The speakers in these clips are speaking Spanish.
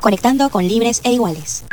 Conectando con libres e iguales.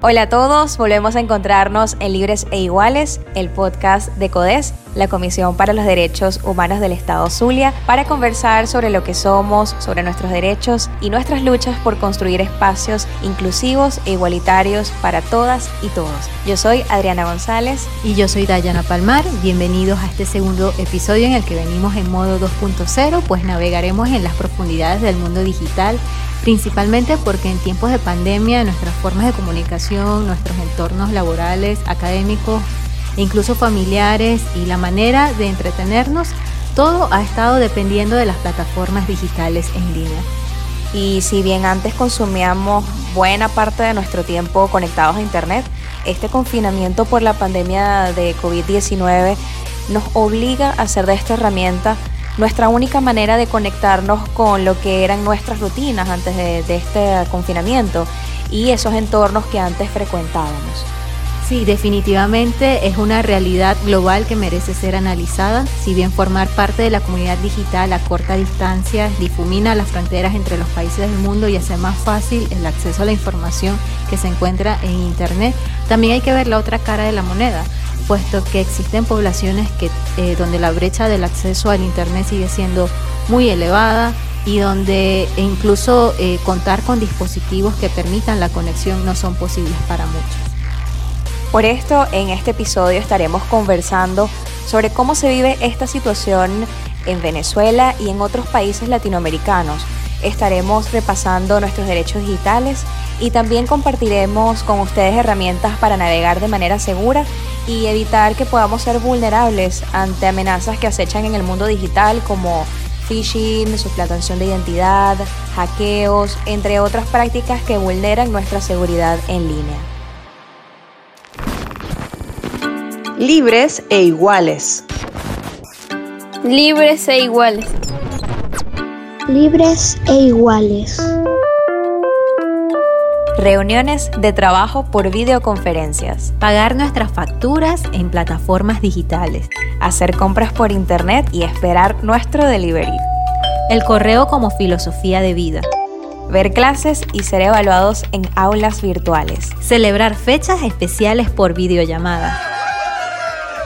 Hola a todos, volvemos a encontrarnos en Libres e Iguales, el podcast de CODES, la Comisión para los Derechos Humanos del Estado Zulia, para conversar sobre lo que somos, sobre nuestros derechos y nuestras luchas por construir espacios inclusivos e igualitarios para todas y todos. Yo soy Adriana González. Y yo soy Dayana Palmar. Bienvenidos a este segundo episodio en el que venimos en modo 2.0, pues navegaremos en las profundidades del mundo digital principalmente porque en tiempos de pandemia nuestras formas de comunicación, nuestros entornos laborales, académicos incluso familiares y la manera de entretenernos, todo ha estado dependiendo de las plataformas digitales en línea. Y si bien antes consumíamos buena parte de nuestro tiempo conectados a Internet, este confinamiento por la pandemia de COVID-19 nos obliga a hacer de esta herramienta nuestra única manera de conectarnos con lo que eran nuestras rutinas antes de, este confinamiento y esos entornos que antes frecuentábamos. Sí, definitivamente es una realidad global que merece ser analizada. Si bien formar parte de la comunidad digital a corta distancia difumina las fronteras entre los países del mundo y hace más fácil el acceso a la información que se encuentra en Internet, también hay que ver la otra cara de la moneda puesto que existen poblaciones que, eh, donde la brecha del acceso al Internet sigue siendo muy elevada y donde incluso eh, contar con dispositivos que permitan la conexión no son posibles para muchos. Por esto, en este episodio estaremos conversando sobre cómo se vive esta situación en Venezuela y en otros países latinoamericanos. Estaremos repasando nuestros derechos digitales y también compartiremos con ustedes herramientas para navegar de manera segura y evitar que podamos ser vulnerables ante amenazas que acechan en el mundo digital como phishing, suplantación de identidad, hackeos, entre otras prácticas que vulneran nuestra seguridad en línea. Libres e iguales. Libres e iguales. Libres e iguales. Reuniones de trabajo por videoconferencias. Pagar nuestras facturas en plataformas digitales. Hacer compras por internet y esperar nuestro delivery. El correo como filosofía de vida. Ver clases y ser evaluados en aulas virtuales. Celebrar fechas especiales por videollamada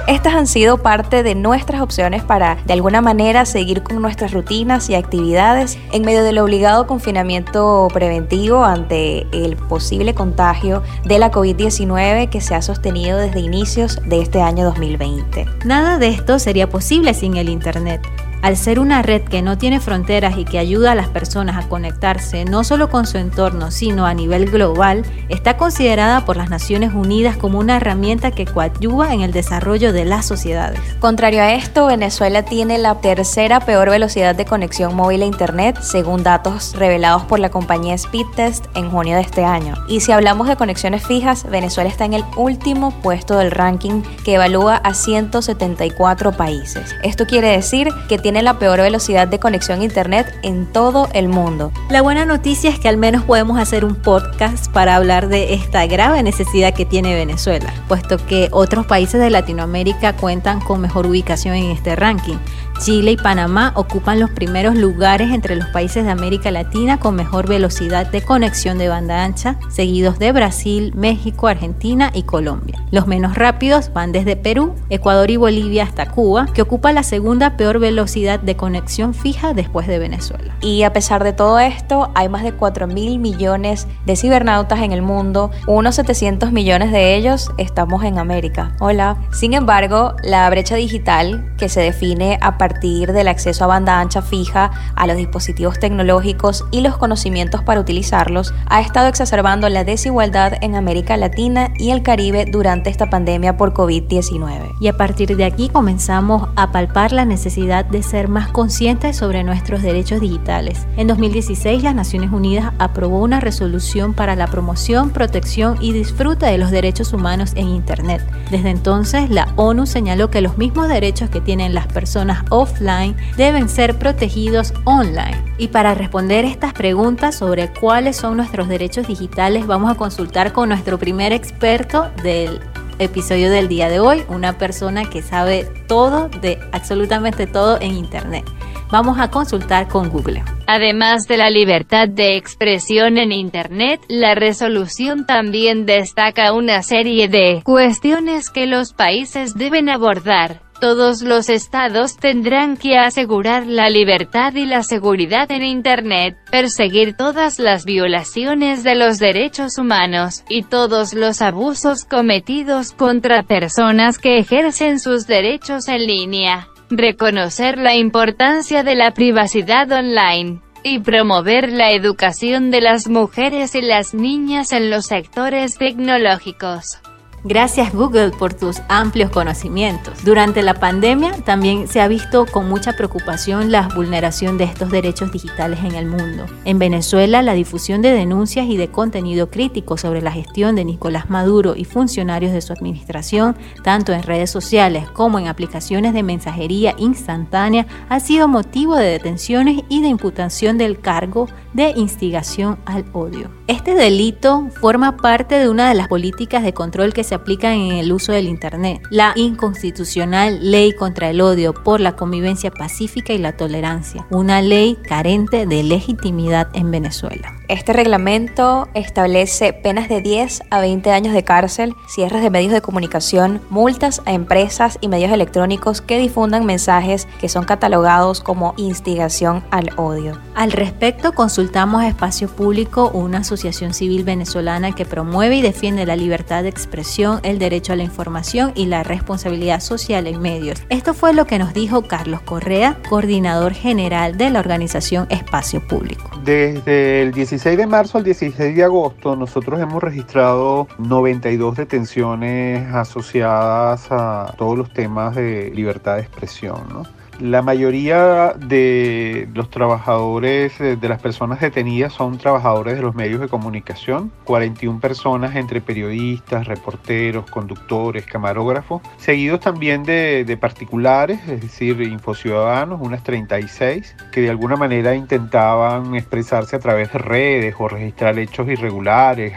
estas han sido parte de nuestras opciones para, de alguna manera, seguir con nuestras rutinas y actividades en medio del obligado confinamiento preventivo ante el posible contagio de la COVID-19 que se ha sostenido desde inicios de este año 2020. Nada de esto sería posible sin el Internet. Al ser una red que no tiene fronteras y que ayuda a las personas a conectarse no solo con su entorno, sino a nivel global, está considerada por las Naciones Unidas como una herramienta que coadyuva en el desarrollo de las sociedades. Contrario a esto, Venezuela tiene la tercera peor velocidad de conexión móvil a Internet, según datos revelados por la compañía Speedtest en junio de este año. Y si hablamos de conexiones fijas, Venezuela está en el último puesto del ranking que evalúa a 174 países. Esto quiere decir que tiene tiene la peor velocidad de conexión a Internet en todo el mundo. La buena noticia es que al menos podemos hacer un podcast para hablar de esta grave necesidad que tiene Venezuela, puesto que otros países de Latinoamérica cuentan con mejor ubicación en este ranking. Chile y Panamá ocupan los primeros lugares entre los países de América Latina con mejor velocidad de conexión de banda ancha, seguidos de Brasil, México, Argentina y Colombia. Los menos rápidos van desde Perú, Ecuador y Bolivia hasta Cuba, que ocupa la segunda peor velocidad de conexión fija después de Venezuela. Y a pesar de todo esto, hay más de 4 mil millones de cibernautas en el mundo, unos 700 millones de ellos estamos en América. Hola. Sin embargo, la brecha digital, que se define a partir partir del acceso a banda ancha fija a los dispositivos tecnológicos y los conocimientos para utilizarlos, ha estado exacerbando la desigualdad en América Latina y el Caribe durante esta pandemia por COVID-19. Y a partir de aquí comenzamos a palpar la necesidad de ser más conscientes sobre nuestros derechos digitales. En 2016 las Naciones Unidas aprobó una resolución para la promoción, protección y disfrute de los derechos humanos en Internet. Desde entonces la ONU señaló que los mismos derechos que tienen las personas offline deben ser protegidos online. Y para responder estas preguntas sobre cuáles son nuestros derechos digitales, vamos a consultar con nuestro primer experto del episodio del día de hoy, una persona que sabe todo de absolutamente todo en Internet. Vamos a consultar con Google. Además de la libertad de expresión en Internet, la resolución también destaca una serie de cuestiones que los países deben abordar. Todos los estados tendrán que asegurar la libertad y la seguridad en Internet, perseguir todas las violaciones de los derechos humanos, y todos los abusos cometidos contra personas que ejercen sus derechos en línea, reconocer la importancia de la privacidad online, y promover la educación de las mujeres y las niñas en los sectores tecnológicos. Gracias Google por tus amplios conocimientos. Durante la pandemia también se ha visto con mucha preocupación la vulneración de estos derechos digitales en el mundo. En Venezuela, la difusión de denuncias y de contenido crítico sobre la gestión de Nicolás Maduro y funcionarios de su administración, tanto en redes sociales como en aplicaciones de mensajería instantánea, ha sido motivo de detenciones y de imputación del cargo de instigación al odio. Este delito forma parte de una de las políticas de control que se aplican en el uso del Internet, la inconstitucional Ley contra el Odio por la Convivencia Pacífica y la Tolerancia, una ley carente de legitimidad en Venezuela. Este reglamento establece penas de 10 a 20 años de cárcel, cierres de medios de comunicación, multas a empresas y medios electrónicos que difundan mensajes que son catalogados como instigación al odio. Al respecto, consultamos a Espacio Público, una asociación civil venezolana que promueve y defiende la libertad de expresión, el derecho a la información y la responsabilidad social en medios. Esto fue lo que nos dijo Carlos Correa, coordinador general de la organización Espacio Público. Desde el 16 de marzo al 16 de agosto nosotros hemos registrado 92 detenciones asociadas a todos los temas de libertad de expresión. ¿no? La mayoría de los trabajadores, eh, de las personas detenidas, son trabajadores de los medios de comunicación. 41 personas entre periodistas, reporteros, conductores, camarógrafos, seguidos también de, particulares, es decir, infociudadanos, unas 36, que de alguna manera intentaban expresarse a través de redes o registrar hechos irregulares,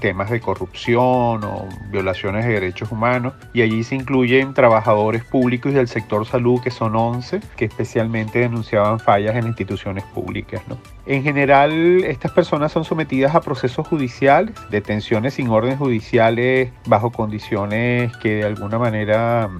temas de corrupción o violaciones de derechos humanos. Y allí se incluyen trabajadores públicos del sector salud, que son que especialmente denunciaban fallas en instituciones públicas. En general, estas personas son sometidas a procesos judiciales, detenciones sin órdenes judiciales bajo condiciones que de alguna manera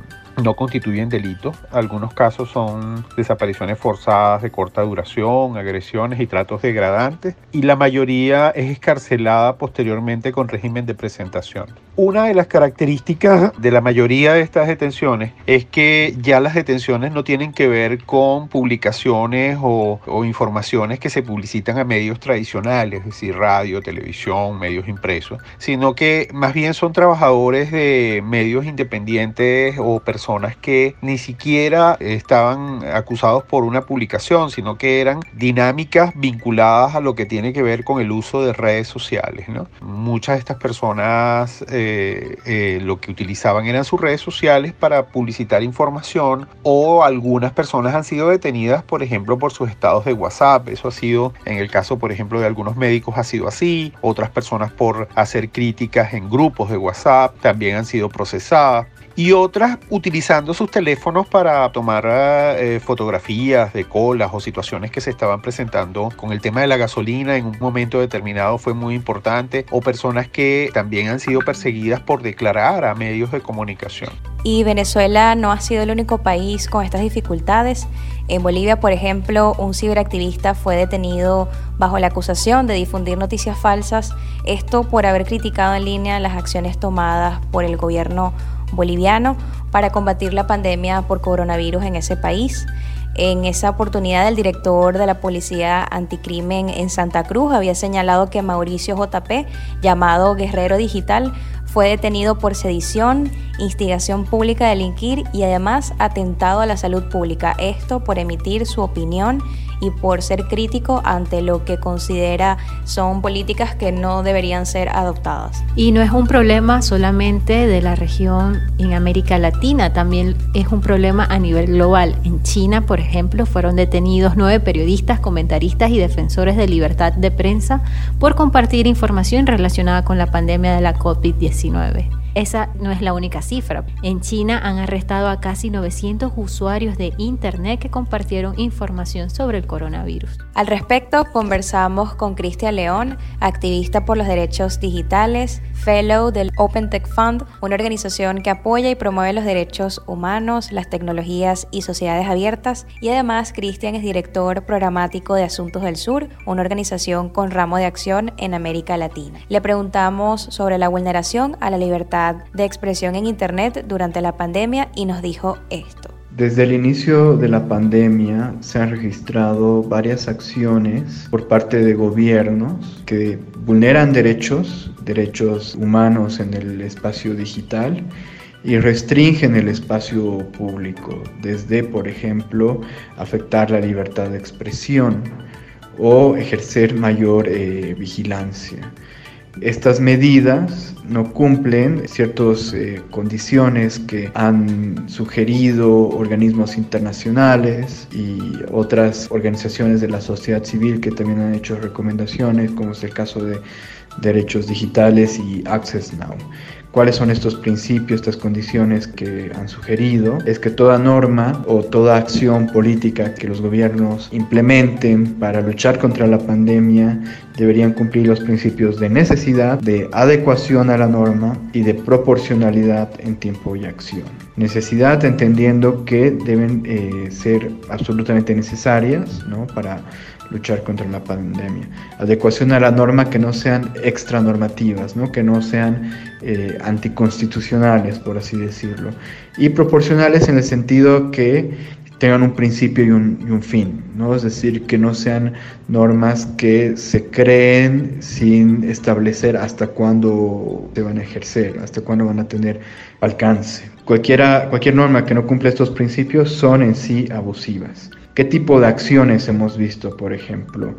no constituyen delito. Algunos casos son desapariciones forzadas de corta duración, agresiones y tratos degradantes, y la mayoría es escarcelada posteriormente con régimen de presentación. Una de las características de la mayoría de estas detenciones es que ya las detenciones no tienen que ver con publicaciones o, o informaciones que se publicitan a medios tradicionales, es decir, radio, televisión, medios impresos, sino que más bien son trabajadores de medios independientes o personas personas que ni siquiera estaban acusados por una publicación, sino que eran dinámicas vinculadas a lo que tiene que ver con el uso de redes sociales. Muchas de estas personas eh, eh, lo que utilizaban eran sus redes sociales para publicitar información o algunas personas han sido detenidas, por ejemplo, por sus estados de WhatsApp. Eso ha sido, en el caso, por ejemplo, de algunos médicos ha sido así. Otras personas por hacer críticas en grupos de WhatsApp también han sido procesadas y otras utilizando sus teléfonos para tomar eh, fotografías de colas o situaciones que se estaban presentando con el tema de la gasolina en un momento determinado fue muy importante o personas que también han sido perseguidas por declarar a medios de comunicación. Y Venezuela no ha sido el único país con estas dificultades. En Bolivia, por ejemplo, un ciberactivista fue detenido bajo la acusación de difundir noticias falsas, esto por haber criticado en línea las acciones tomadas por el gobierno boliviano para combatir la pandemia por coronavirus en ese país. En esa oportunidad, el director de la Policía Anticrimen en Santa Cruz había señalado que Mauricio JP, llamado Guerrero Digital, fue detenido por sedición, instigación pública de delinquir y además atentado a la salud pública. Esto por emitir su opinión y por ser crítico ante lo que considera son políticas que no deberían ser adoptadas. Y no es un problema solamente de la región en América Latina, también es un problema a nivel global. En China, por ejemplo, fueron detenidos nueve periodistas, comentaristas y defensores de libertad de prensa por compartir información relacionada con la pandemia de la COVID-19. Esa no es la única cifra. En China han arrestado a casi 900 usuarios de Internet que compartieron información sobre el coronavirus. Al respecto, conversamos con Cristian León, activista por los derechos digitales, fellow del Open Tech Fund, una organización que apoya y promueve los derechos humanos, las tecnologías y sociedades abiertas. Y además, Cristian es director programático de Asuntos del Sur, una organización con ramo de acción en América Latina. Le preguntamos sobre la vulneración a la libertad de expresión en Internet durante la pandemia y nos dijo esto. Desde el inicio de la pandemia se han registrado varias acciones por parte de gobiernos que vulneran derechos, derechos humanos en el espacio digital y restringen el espacio público, desde, por ejemplo, afectar la libertad de expresión o ejercer mayor eh, vigilancia. Estas medidas no cumplen ciertas eh, condiciones que han sugerido organismos internacionales y otras organizaciones de la sociedad civil que también han hecho recomendaciones, como es el caso de derechos digitales y Access Now. ¿Cuáles son estos principios, estas condiciones que han sugerido? Es que toda norma o toda acción política que los gobiernos implementen para luchar contra la pandemia deberían cumplir los principios de necesidad, de adecuación a la norma y de proporcionalidad en tiempo y acción. Necesidad entendiendo que deben eh, ser absolutamente necesarias ¿no? para luchar contra la pandemia. Adecuación a la norma que no sean extranormativas, ¿no? que no sean eh, anticonstitucionales, por así decirlo. Y proporcionales en el sentido que tengan un principio y un, y un, fin, ¿no? Es decir, que no sean normas que se creen sin establecer hasta cuándo se van a ejercer, hasta cuándo van a tener alcance. Cualquiera, cualquier norma que no cumple estos principios son en sí abusivas. ¿Qué tipo de acciones hemos visto, por ejemplo?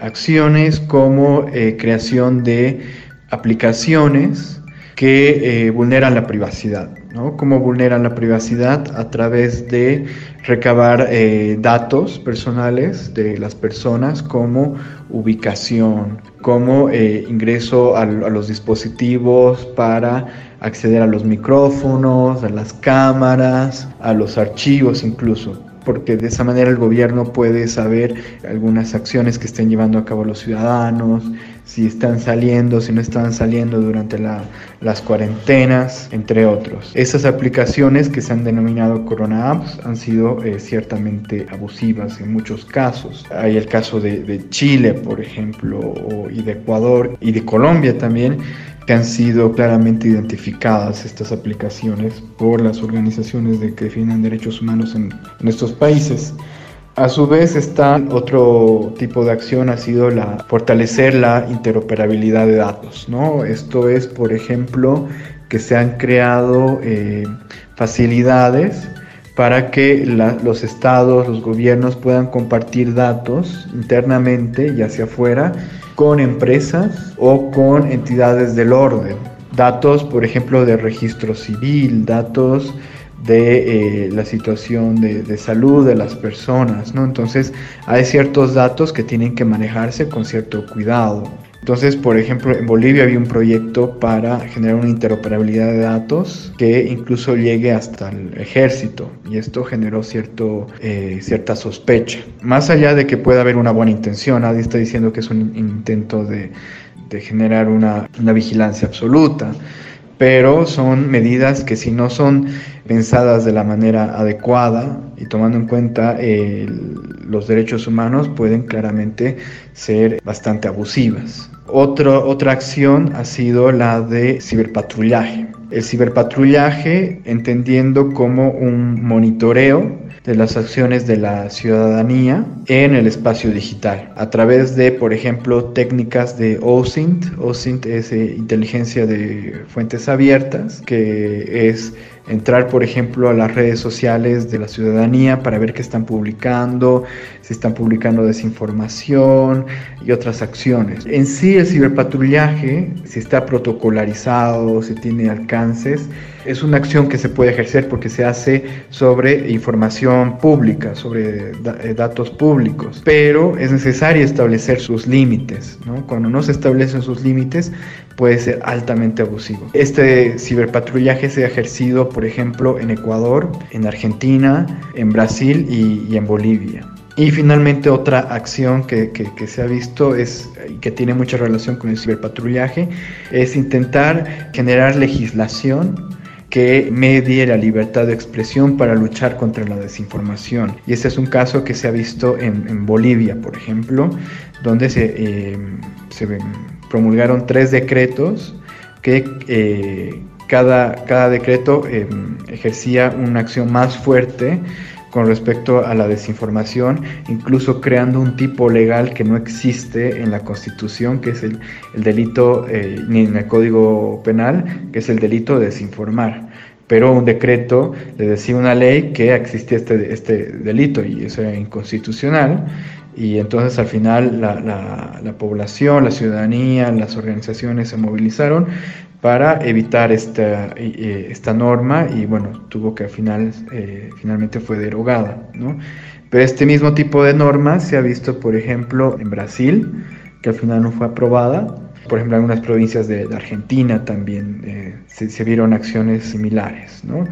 Acciones como eh, creación de aplicaciones que eh, vulneran la privacidad. ¿no? ¿Cómo vulneran la privacidad? A través de recabar eh, datos personales de las personas como ubicación, como ingreso a, a los dispositivos para acceder a los micrófonos, a las cámaras, a los archivos incluso porque de esa manera el gobierno puede saber algunas acciones que estén llevando a cabo los ciudadanos, si están saliendo, si no están saliendo durante las cuarentenas, entre otros. Esas aplicaciones que se han denominado Corona Apps han sido eh, ciertamente abusivas en muchos casos. Hay el caso de, Chile, por ejemplo, y de Ecuador y de Colombia también, que han sido claramente identificadas estas aplicaciones por las organizaciones de que defienden derechos humanos en, en estos países. A su vez está otro tipo de acción ha sido la fortalecer la interoperabilidad de datos, ¿no? Esto es, por ejemplo, que se han creado eh, facilidades para que los estados, los gobiernos puedan compartir datos internamente y hacia afuera con empresas o con entidades del orden. Datos, por ejemplo, de registro civil, datos de eh, la situación de, de, salud de las personas, ¿no? Entonces hay ciertos datos que tienen que manejarse con cierto cuidado. Entonces, por ejemplo, en Bolivia había un proyecto para generar una interoperabilidad de datos que incluso llegue hasta el ejército y esto generó cierto, eh, cierta sospecha. Más allá de que pueda haber una buena intención, nadie está diciendo que es un intento de, generar una vigilancia absoluta pero son medidas que si no son pensadas de la manera adecuada y tomando en cuenta los derechos humanos pueden claramente ser bastante abusivas. otra acción ha sido la de ciberpatrullaje. El ciberpatrullaje entendiendo como un monitoreo de las acciones de la ciudadanía en el espacio digital a través de, por ejemplo, técnicas de OSINT. OSINT es eh, inteligencia de fuentes abiertas, que es entrar, por ejemplo, a las redes sociales de la ciudadanía para ver qué están publicando, si están publicando desinformación y otras acciones. En sí, el ciberpatrullaje, si está protocolarizado, si tiene alcances, Es una acción que se puede ejercer porque se hace sobre información pública, sobre eh, datos públicos, pero es necesario establecer sus límites. Cuando no se establecen sus límites, puede ser altamente abusivo. Este ciberpatrullaje se ha ejercido, por ejemplo, en Ecuador, en Argentina, en Brasil y, en Bolivia. Y finalmente otra acción que, que, se ha visto es que tiene mucha relación con el ciberpatrullaje es intentar generar legislación que medie la libertad de expresión para luchar contra la desinformación. Y este es un caso que se ha visto en, Bolivia, por ejemplo, donde se, eh, se promulgaron tres decretos que eh, cada, cada, decreto eh, ejercía una acción más fuerte con respecto a la desinformación, incluso creando un tipo legal que no existe en la Constitución, que es el, delito, eh, ni en el Código Penal, que es el delito de desinformar. Pero un decreto le decía una ley que existía este, este delito y eso era inconstitucional y entonces al final la, la, población, la ciudadanía, las organizaciones se movilizaron para evitar esta, esta norma y bueno, tuvo que al final, eh, finalmente fue derogada. ¿no? Pero este mismo tipo de norma se ha visto, por ejemplo, en Brasil, que al final no fue aprobada. Por ejemplo, en algunas provincias de, Argentina también eh, se, se, vieron acciones similares. ¿no?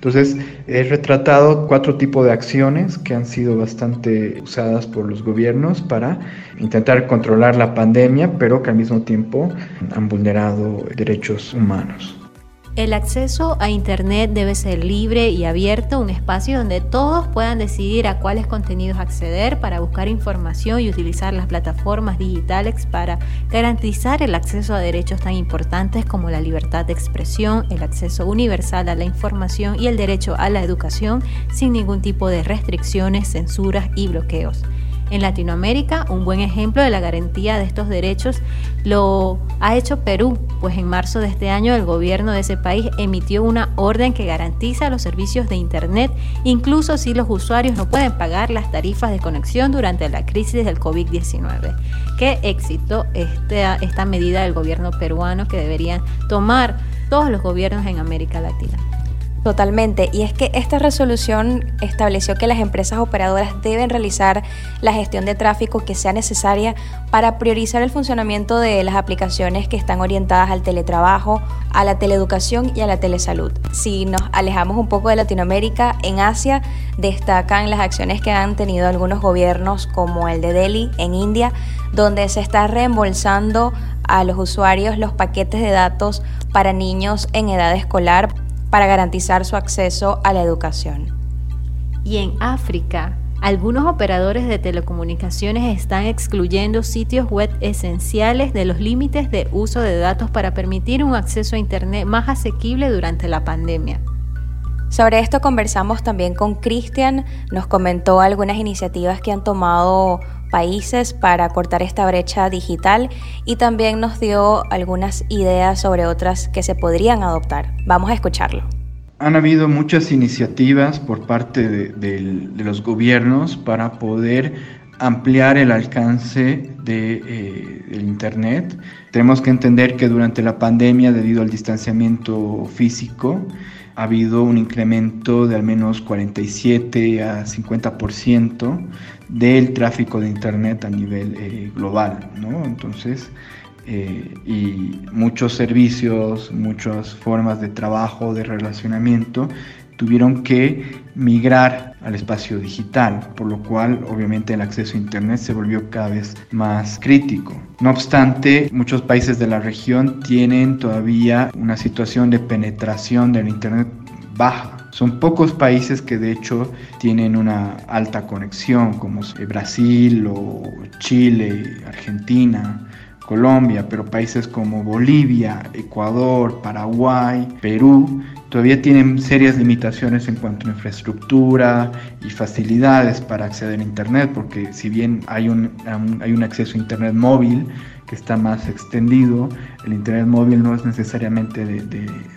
Entonces, he retratado cuatro tipos de acciones que han sido bastante usadas por los gobiernos para intentar controlar la pandemia, pero que al mismo tiempo han vulnerado derechos humanos. El acceso a Internet debe ser libre y abierto, un espacio donde todos puedan decidir a cuáles contenidos acceder para buscar información y utilizar las plataformas digitales para garantizar el acceso a derechos tan importantes como la libertad de expresión, el acceso universal a la información y el derecho a la educación sin ningún tipo de restricciones, censuras y bloqueos. En Latinoamérica, un buen ejemplo de la garantía de estos derechos lo ha hecho Perú, pues en marzo de este año el gobierno de ese país emitió una orden que garantiza los servicios de Internet, incluso si los usuarios no pueden pagar las tarifas de conexión durante la crisis del COVID-19. Qué éxito esta, esta medida del gobierno peruano que deberían tomar todos los gobiernos en América Latina. Totalmente, y es que esta resolución estableció que las empresas operadoras deben realizar la gestión de tráfico que sea necesaria para priorizar el funcionamiento de las aplicaciones que están orientadas al teletrabajo, a la teleeducación y a la telesalud. Si nos alejamos un poco de Latinoamérica, en Asia destacan las acciones que han tenido algunos gobiernos como el de Delhi en India, donde se está reembolsando a los usuarios los paquetes de datos para niños en edad escolar para garantizar su acceso a la educación. Y en África, algunos operadores de telecomunicaciones están excluyendo sitios web esenciales de los límites de uso de datos para permitir un acceso a Internet más asequible durante la pandemia. Sobre esto conversamos también con Cristian, nos comentó algunas iniciativas que han tomado países para cortar esta brecha digital y también nos dio algunas ideas sobre otras que se podrían adoptar. Vamos a escucharlo. Han habido muchas iniciativas por parte de, los gobiernos para poder ampliar el alcance de, eh, del Internet. Tenemos que entender que durante la pandemia, debido al distanciamiento físico, ha habido un incremento de al menos 47 a 50% del tráfico de Internet a nivel eh, global, ¿no? Entonces, eh, y muchos servicios, muchas formas de trabajo, de relacionamiento, tuvieron que migrar al espacio digital, por lo cual obviamente el acceso a Internet se volvió cada vez más crítico. No obstante, muchos países de la región tienen todavía una situación de penetración del Internet baja. Son pocos países que de hecho tienen una alta conexión, como Brasil o Chile, Argentina, Colombia, pero países como Bolivia, Ecuador, Paraguay, Perú, todavía tienen serias limitaciones en cuanto a infraestructura y facilidades para acceder a Internet, porque si bien hay un, hay un acceso a Internet móvil que está más extendido, el Internet móvil no es necesariamente de,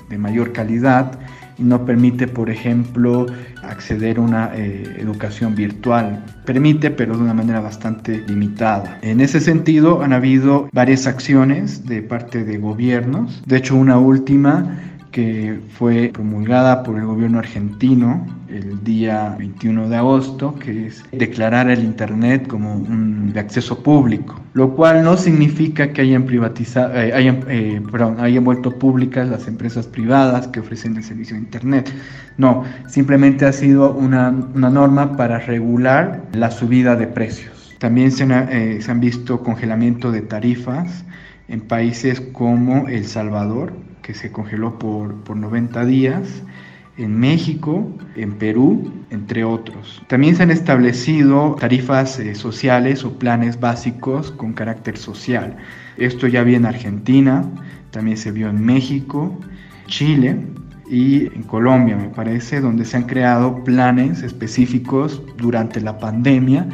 de mayor calidad y no permite, por ejemplo, acceder a una eh, educación virtual. Permite, pero de una manera bastante limitada. En ese sentido, han habido varias acciones de parte de gobiernos. De hecho, una última que fue promulgada por el gobierno argentino el día 21 de agosto, que es declarar el Internet como un de acceso público, lo cual no significa que hayan privatizado, eh, hayan, eh, perdón, hayan vuelto públicas las empresas privadas que ofrecen el servicio de Internet. No, simplemente ha sido una, una norma para regular la subida de precios. También se, eh, se han visto congelamiento de tarifas en países como El Salvador, que se congeló por, por 90 días, en México, en Perú, entre otros. También se han establecido tarifas eh, sociales o planes básicos con carácter social. Esto ya vi en Argentina, también se vio en México, Chile y en Colombia, me parece, donde se han creado planes específicos durante la pandemia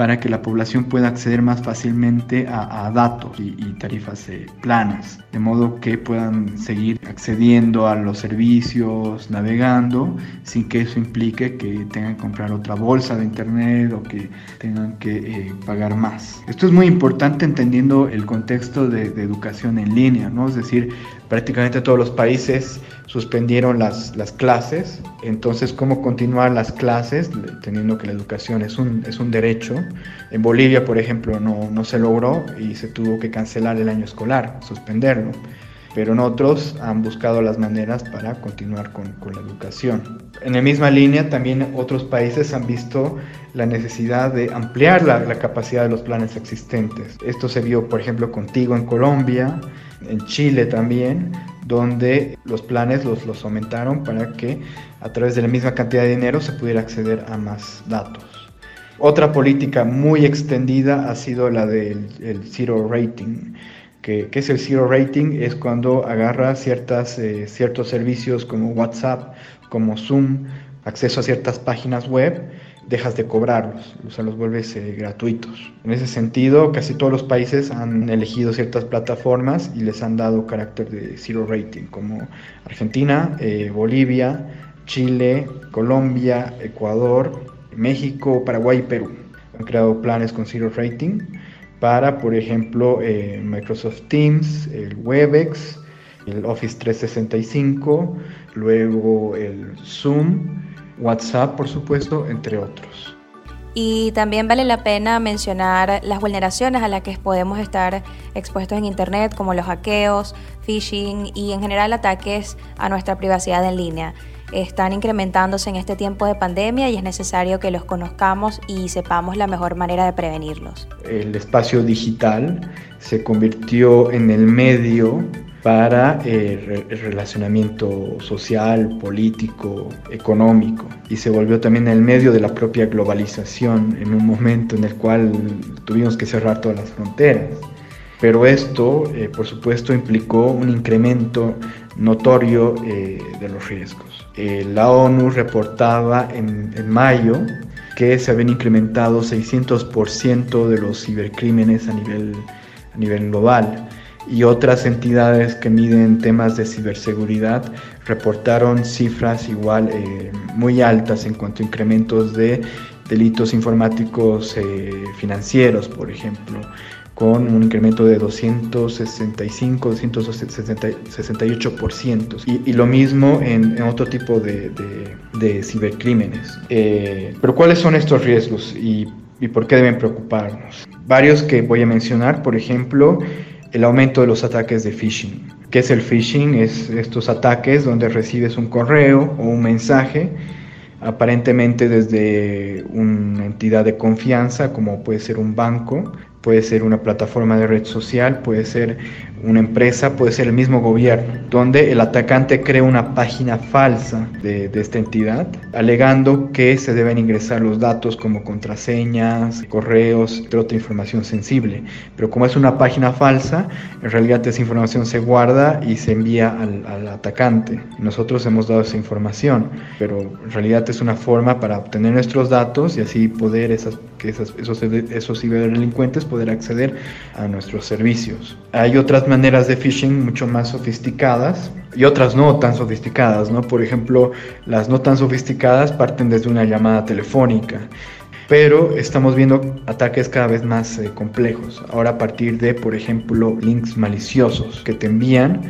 para que la población pueda acceder más fácilmente a, datos y, tarifas planas, de modo que puedan seguir accediendo a los servicios, navegando, sin que eso implique que tengan que comprar otra bolsa de internet o que tengan que eh, pagar más. Esto es muy importante entendiendo el contexto de, de educación en línea, ¿no? Es decir, prácticamente todos los países suspendieron las, las clases, entonces cómo continuar las clases teniendo que la educación es un, es un derecho. En Bolivia, por ejemplo, no, no se logró y se tuvo que cancelar el año escolar, suspenderlo, pero en otros han buscado las maneras para continuar con, con la educación. En la misma línea, también otros países han visto la necesidad de ampliar la, la capacidad de los planes existentes. Esto se vio, por ejemplo, contigo en Colombia, en Chile también, donde los planes los, los aumentaron para que a través de la misma cantidad de dinero se pudiera acceder a más datos. Otra política muy extendida ha sido la del zero rating. que ¿Qué, es el zero rating? Es cuando agarra ciertas, eh, ciertos servicios como WhatsApp, como Zoom, acceso a ciertas páginas web dejas de cobrarlos, los vuelves eh, gratuitos. En ese sentido, casi todos los países han elegido ciertas plataformas y les han dado carácter de zero rating, como Argentina, eh, Bolivia, Chile, Colombia, Ecuador, México, Paraguay y Perú. Han creado planes con zero rating para, por ejemplo, eh, Microsoft Teams, el Webex, el Office 365, luego el Zoom, WhatsApp, por supuesto, entre otros. Y también vale la pena mencionar las vulneraciones a las que podemos estar expuestos en Internet, como los hackeos, phishing y en general ataques a nuestra privacidad en línea. Están incrementándose en este tiempo de pandemia y es necesario que los conozcamos y sepamos la mejor manera de prevenirlos. El espacio digital se convirtió en el medio para eh, el relacionamiento social, político, económico y se volvió también el medio de la propia globalización en un momento en el cual tuvimos que cerrar todas las fronteras. Pero esto, eh, por supuesto, implicó un incremento notorio eh, de los riesgos. la ONU reportaba en, en mayo que se habían incrementado 600% de los cibercrímenes a nivel, a nivel global y otras entidades que miden temas de ciberseguridad reportaron cifras igual eh, muy altas en cuanto a incrementos de delitos informáticos eh, financieros, por ejemplo, con un incremento de 265, 268%. Y, y lo mismo en, otro tipo de, de, cibercrímenes. Eh, pero ¿cuáles son estos riesgos y, y por qué deben preocuparnos? Varios que voy a mencionar, por ejemplo, el aumento de los ataques de phishing. ¿Qué es el phishing? Es estos ataques donde recibes un correo o un mensaje aparentemente desde una entidad de confianza como puede ser un banco, puede ser una plataforma de red social, puede ser una empresa, puede ser el mismo gobierno, donde el atacante crea una página falsa de, esta entidad, alegando que se deben ingresar los datos como contraseñas, correos, entre otra información sensible. Pero como es una página falsa, en realidad esa información se guarda y se envía al, atacante. Nosotros hemos dado esa información, pero en realidad es una forma para obtener nuestros datos y así poder esas, que esos, esos ciberdelincuentes poder acceder a nuestros servicios. Hay otras maneras de phishing mucho más sofisticadas y otras no tan sofisticadas, ¿no? Por ejemplo, las no tan sofisticadas parten desde una llamada telefónica, pero estamos viendo ataques cada vez más eh, complejos. Ahora a partir de, por ejemplo, links maliciosos que te envían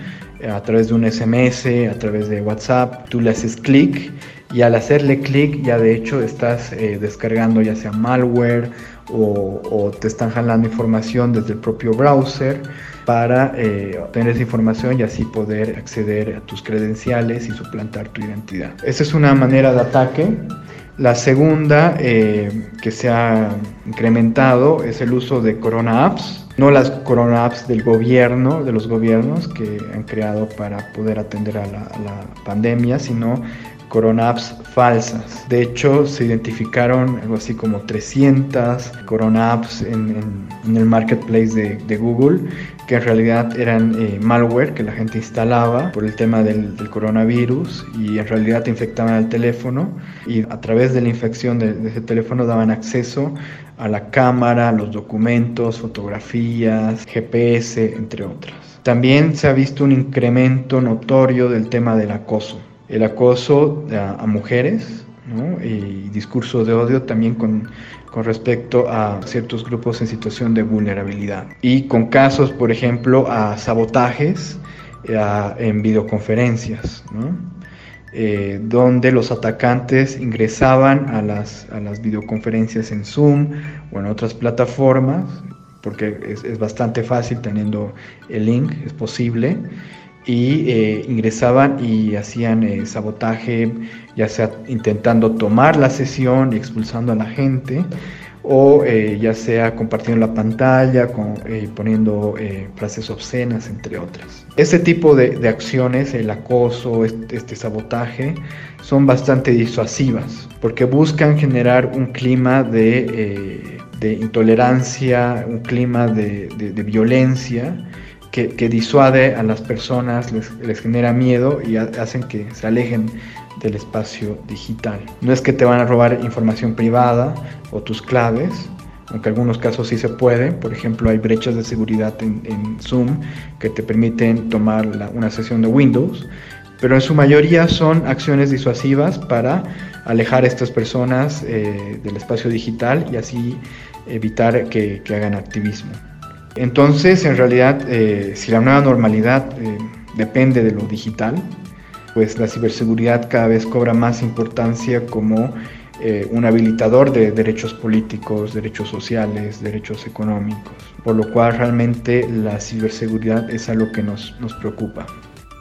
a través de un SMS, a través de WhatsApp, tú le haces clic y al hacerle clic ya de hecho estás eh, descargando ya sea malware o, te están jalando información desde el propio browser para eh, obtener esa información y así poder acceder a tus credenciales y suplantar tu identidad. Esa es una manera de ataque. La segunda eh, que se ha incrementado es el uso de Corona Apps, no las Corona Apps del gobierno, de los gobiernos que han creado para poder atender a la, pandemia, sino Corona Apps falsas. De hecho, se identificaron algo así como 300 Corona Apps en, el marketplace de, Google, que en realidad eran eh, malware que la gente instalaba por el tema del, coronavirus y en realidad infectaban el teléfono y a través de la infección de ese teléfono daban acceso a la cámara, los documentos, fotografías, GPS, entre otras. También se ha visto un incremento notorio del tema del acoso el acoso a, mujeres y discurso de odio también con, respecto a ciertos grupos en situación de vulnerabilidad. Y con casos, por ejemplo, a sabotajes en videoconferencias, eh, donde los atacantes ingresaban a las, a las videoconferencias en Zoom o en otras plataformas, porque es, es bastante fácil teniendo el link, es posible y eh, ingresaban y hacían eh, sabotaje, ya sea intentando tomar la sesión y expulsando a la gente, o eh, ya sea compartiendo la pantalla, con, poniendo frases obscenas, entre otras. Este tipo de, acciones, el acoso, este, sabotaje, son bastante disuasivas, porque buscan generar un clima de, intolerancia, un clima de violencia, que, disuade a las personas, les, genera miedo y hacen que se alejen del espacio digital. No es que te van a robar información privada o tus claves, aunque en algunos casos sí se puede. Por ejemplo, hay brechas de seguridad en, Zoom que te permiten tomar una sesión de Windows, pero en su mayoría son acciones disuasivas para alejar a estas personas eh, del espacio digital y así evitar que hagan activismo. Entonces, en realidad, eh, si la nueva normalidad eh, depende de lo digital, pues la ciberseguridad cada vez cobra más importancia como eh, un habilitador de derechos políticos, derechos sociales, derechos económicos, por lo cual realmente la ciberseguridad es algo que nos preocupa.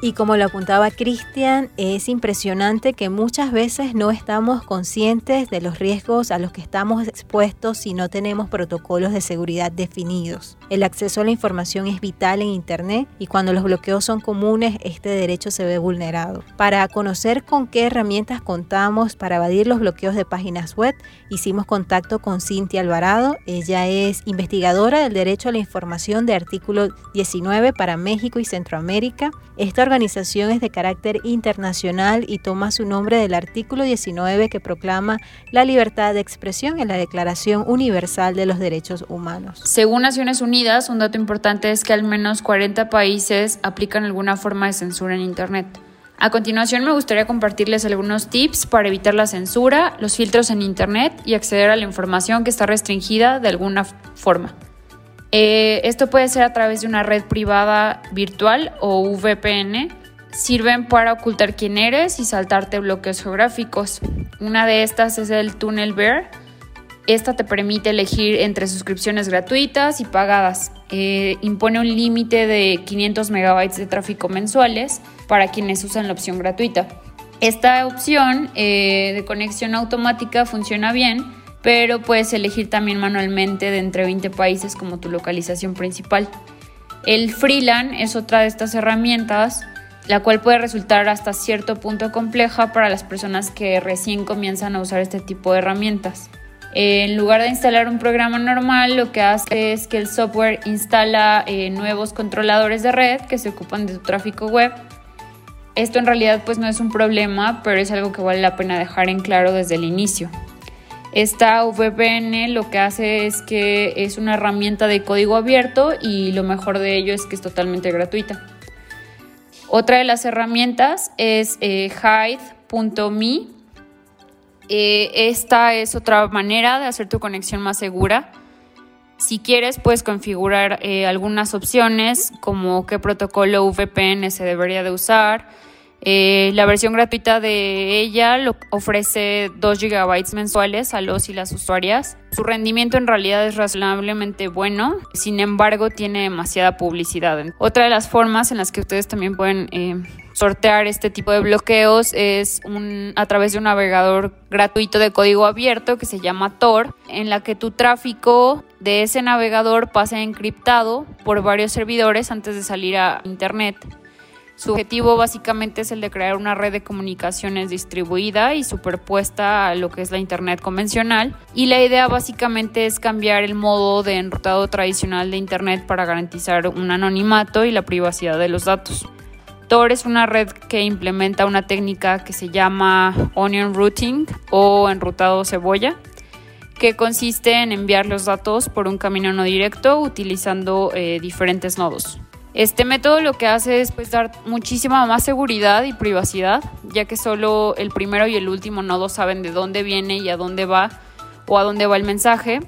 Y como lo apuntaba Cristian, es impresionante que muchas veces no estamos conscientes de los riesgos a los que estamos expuestos si no tenemos protocolos de seguridad definidos. El acceso a la información es vital en Internet y cuando los bloqueos son comunes, este derecho se ve vulnerado. Para conocer con qué herramientas contamos para evadir los bloqueos de páginas web, hicimos contacto con Cintia Alvarado. Ella es investigadora del derecho a la información de artículo 19 para México y Centroamérica. Esta organización es de carácter internacional y toma su nombre del artículo 19 que proclama la libertad de expresión en la Declaración Universal de los Derechos Humanos. Según Naciones Unidas, un dato importante es que al menos 40 países aplican alguna forma de censura en Internet. A continuación me gustaría compartirles algunos tips para evitar la censura, los filtros en Internet y acceder a la información que está restringida de alguna forma. Eh, esto puede ser a través de una red privada virtual o VPN. Sirven para ocultar quién eres y saltarte bloqueos geográficos. Una de estas es el Tunnel Bear. Esta te permite elegir entre suscripciones gratuitas y pagadas. Eh, impone un límite de 500 megabytes de tráfico mensuales para quienes usan la opción gratuita. Esta opción eh, de conexión automática funciona bien pero puedes elegir también manualmente de entre 20 países como tu localización principal. El Freelan es otra de estas herramientas, la cual puede resultar hasta cierto punto compleja para las personas que recién comienzan a usar este tipo de herramientas. En lugar de instalar un programa normal, lo que hace es que el software instala eh, nuevos controladores de red que se ocupan de tu tráfico web. Esto en realidad pues no es un problema, pero es algo que vale la pena dejar en claro desde el inicio. Esta VPN lo que hace es que es una herramienta de código abierto y lo mejor de ello es que es totalmente gratuita. Otra de las herramientas es eh, hide.me. Eh, esta es otra manera de hacer tu conexión más segura. Si quieres, puedes configurar eh, algunas opciones como qué protocolo VPN se debería de usar. Eh, la versión gratuita de ella ofrece 2 GB mensuales a los y las usuarias. Su rendimiento en realidad es razonablemente bueno, sin embargo tiene demasiada publicidad. Otra de las formas en las que ustedes también pueden eh, sortear este tipo de bloqueos es a través de un navegador gratuito de código abierto que se llama Tor, en la que tu tráfico de ese navegador pasa encriptado por varios servidores antes de salir a Internet. Su objetivo básicamente es el de crear una red de comunicaciones distribuida y superpuesta a lo que es la Internet convencional. Y la idea básicamente es cambiar el modo de enrutado tradicional de Internet para garantizar un anonimato y la privacidad de los datos. Tor es una red que implementa una técnica que se llama onion routing o enrutado cebolla, que consiste en enviar los datos por un camino no directo utilizando eh, diferentes nodos. Este método lo que hace es pues, dar muchísima más seguridad y privacidad, ya que solo el primero y el último nodo saben de dónde viene y a dónde va o a dónde va el mensaje.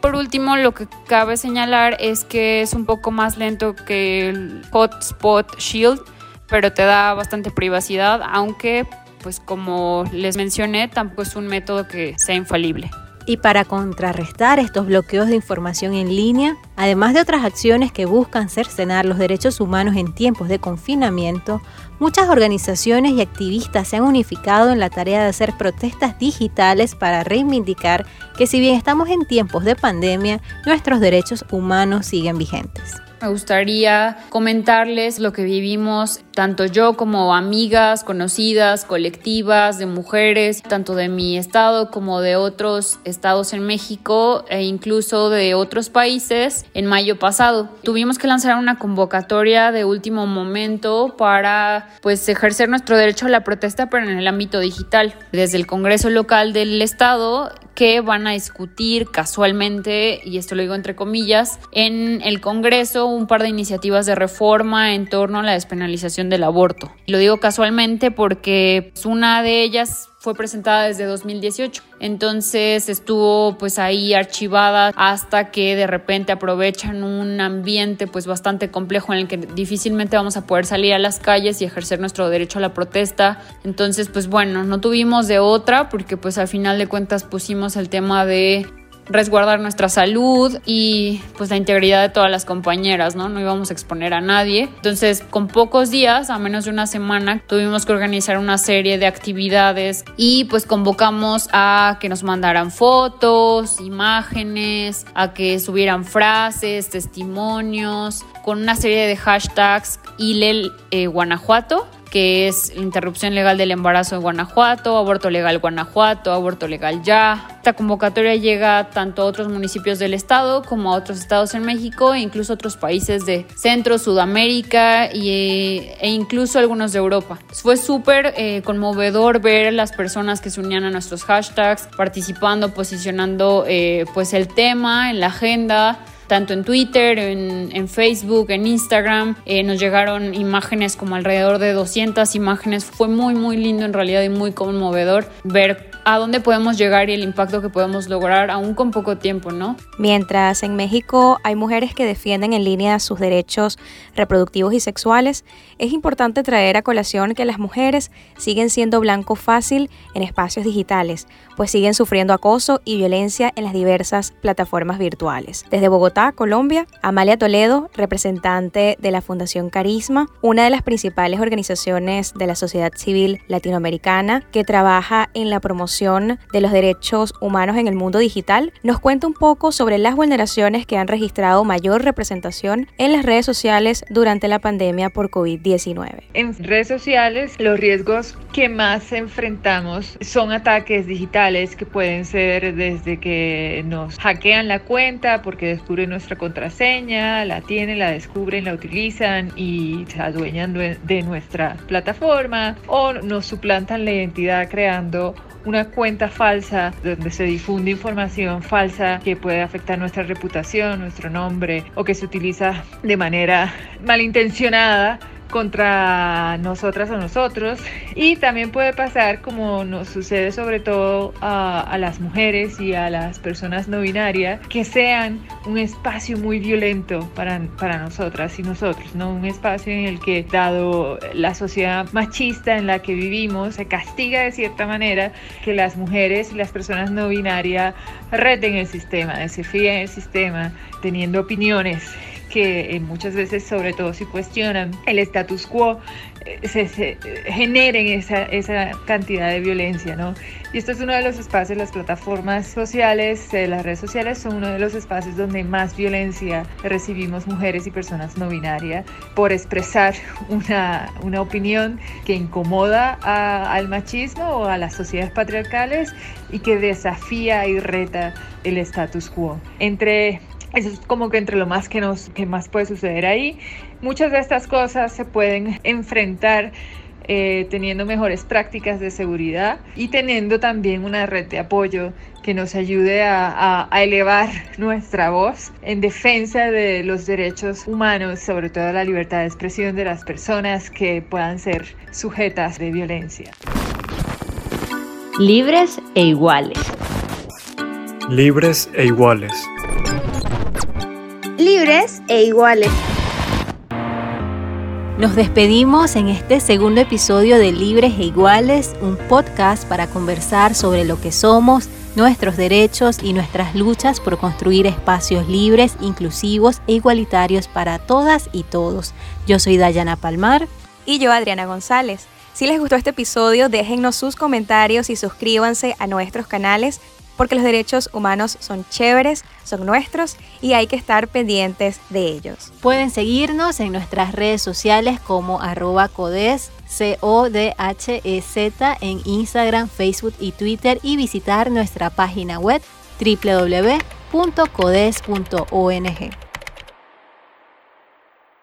Por último, lo que cabe señalar es que es un poco más lento que el Hotspot Shield, pero te da bastante privacidad, aunque pues como les mencioné, tampoco es un método que sea infalible. Y para contrarrestar estos bloqueos de información en línea, además de otras acciones que buscan cercenar los derechos humanos en tiempos de confinamiento, muchas organizaciones y activistas se han unificado en la tarea de hacer protestas digitales para reivindicar que si bien estamos en tiempos de pandemia, nuestros derechos humanos siguen vigentes. Me gustaría comentarles lo que vivimos tanto yo como amigas, conocidas, colectivas, de mujeres, tanto de mi estado como de otros estados en México e incluso de otros países en mayo pasado. Tuvimos que lanzar una convocatoria de último momento para pues ejercer nuestro derecho a la protesta pero en el ámbito digital. Desde el Congreso local del estado que van a discutir casualmente, y esto lo digo entre comillas, en el Congreso un par de iniciativas de reforma en torno a la despenalización del aborto. Lo digo casualmente porque una de ellas fue presentada desde 2018. Entonces estuvo pues ahí archivada hasta que de repente aprovechan un ambiente pues bastante complejo en el que difícilmente vamos a poder salir a las calles y ejercer nuestro derecho a la protesta. Entonces pues bueno, no tuvimos de otra porque pues al final de cuentas pusimos el tema de resguardar nuestra salud y pues la integridad de todas las compañeras, ¿no? No íbamos a exponer a nadie. Entonces, con pocos días, a menos de una semana, tuvimos que organizar una serie de actividades y pues convocamos a que nos mandaran fotos, imágenes, a que subieran frases, testimonios, con una serie de hashtags ILEL eh, Guanajuato que es interrupción legal del embarazo en Guanajuato, aborto legal Guanajuato, aborto legal ya. Esta convocatoria llega tanto a otros municipios del estado como a otros estados en México e incluso otros países de Centro, Sudamérica y, e incluso algunos de Europa. Fue súper eh, conmovedor ver las personas que se unían a nuestros hashtags, participando, posicionando eh, pues el tema en la agenda tanto en Twitter, en, Facebook, en Instagram. Eh, nos llegaron imágenes como alrededor de 200 imágenes. Fue muy, muy lindo en realidad y muy conmovedor ver a dónde podemos llegar y el impacto que podemos lograr aún con poco tiempo, ¿no? Mientras en México hay mujeres que defienden en línea sus derechos reproductivos y sexuales, es importante traer a colación que las mujeres siguen siendo blanco fácil en espacios digitales, pues siguen sufriendo acoso y violencia en las diversas plataformas virtuales. Desde Bogotá, Colombia, Amalia Toledo, representante de la Fundación Carisma, una de las principales organizaciones de la sociedad civil latinoamericana que trabaja en la promoción de los derechos humanos en el mundo digital, nos cuenta un poco sobre las vulneraciones que han registrado mayor representación en las redes sociales durante la pandemia por COVID-19. En redes sociales, los riesgos que más enfrentamos son ataques digitales que pueden ser desde que nos hackean la cuenta porque descubren nuestra contraseña, la tienen, la descubren, la utilizan y se adueñan de nuestra plataforma o nos suplantan la identidad creando una cuenta falsa donde se difunde información falsa que puede afectar nuestra reputación, nuestro nombre o que se utiliza de manera malintencionada contra nosotras o nosotros y también puede pasar como nos sucede sobre todo a, las mujeres y a las personas no binarias que sean un espacio muy violento para, para nosotras y nosotros, ¿no? Un espacio en el que dado la sociedad machista en la que vivimos se castiga de cierta manera que las mujeres y las personas no binarias reten el sistema, desafíen el sistema teniendo opiniones que eh, muchas veces, sobre todo si cuestionan el status quo, eh, se, generen esa, esa, cantidad de violencia, ¿no? Y esto es uno de los espacios, las plataformas sociales, eh, las redes sociales son uno de los espacios donde más violencia recibimos mujeres y personas no binarias por expresar una, una opinión que incomoda al machismo o a las sociedades patriarcales y que desafía y reta el status quo. Entre eso es como que entre lo más que, nos, que más puede suceder ahí. Muchas de estas cosas se pueden enfrentar eh, teniendo mejores prácticas de seguridad y teniendo también una red de apoyo que nos ayude a, a, elevar nuestra voz en defensa de los derechos humanos, sobre todo la libertad de expresión de las personas que puedan ser sujetas de violencia. Libres e iguales. Libres e iguales libres e iguales. Nos despedimos en este segundo episodio de Libres e Iguales, un podcast para conversar sobre lo que somos, nuestros derechos y nuestras luchas por construir espacios libres, inclusivos e igualitarios para todas y todos. Yo soy Dayana Palmar. Y yo, Adriana González. Si les gustó este episodio, déjennos sus comentarios y suscríbanse a nuestros canales porque los derechos humanos son chéveres, son nuestros y hay que estar pendientes de ellos. Pueden seguirnos en nuestras redes sociales como arroba codes, C-O-D-H-E-Z en Instagram, Facebook y Twitter y visitar nuestra página web www.codes.ong.